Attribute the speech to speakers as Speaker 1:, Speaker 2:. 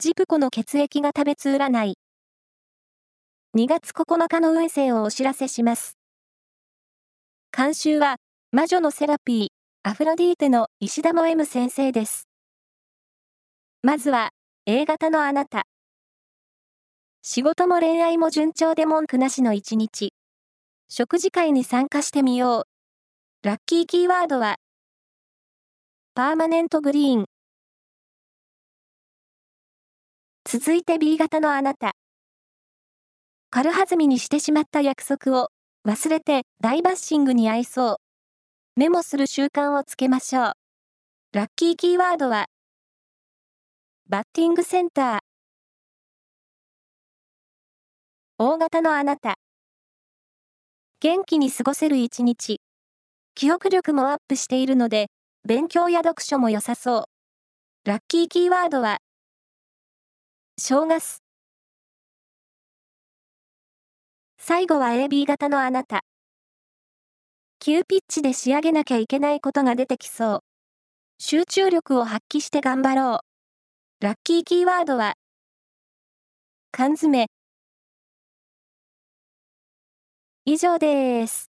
Speaker 1: ジプコの血液が食べつ占い。2月9日の運勢をお知らせします。監修は、魔女のセラピー、アフロディーテの石田も M 先生です。まずは、A 型のあなた。仕事も恋愛も順調で文句なしの一日。食事会に参加してみよう。ラッキーキーワードは、パーマネントグリーン。続いて B 型のあなた。軽はずみにしてしまった約束を忘れて大バッシングに合いそう。メモする習慣をつけましょう。ラッキーキーワードは、バッティングセンター。大型のあなた。元気に過ごせる一日。記憶力もアップしているので、勉強や読書も良さそう。ラッキーキーワードは、正月。最後は AB 型のあなた。急ピッチで仕上げなきゃいけないことが出てきそう。集中力を発揮して頑張ろう。ラッキーキーワードは、缶詰。以上です。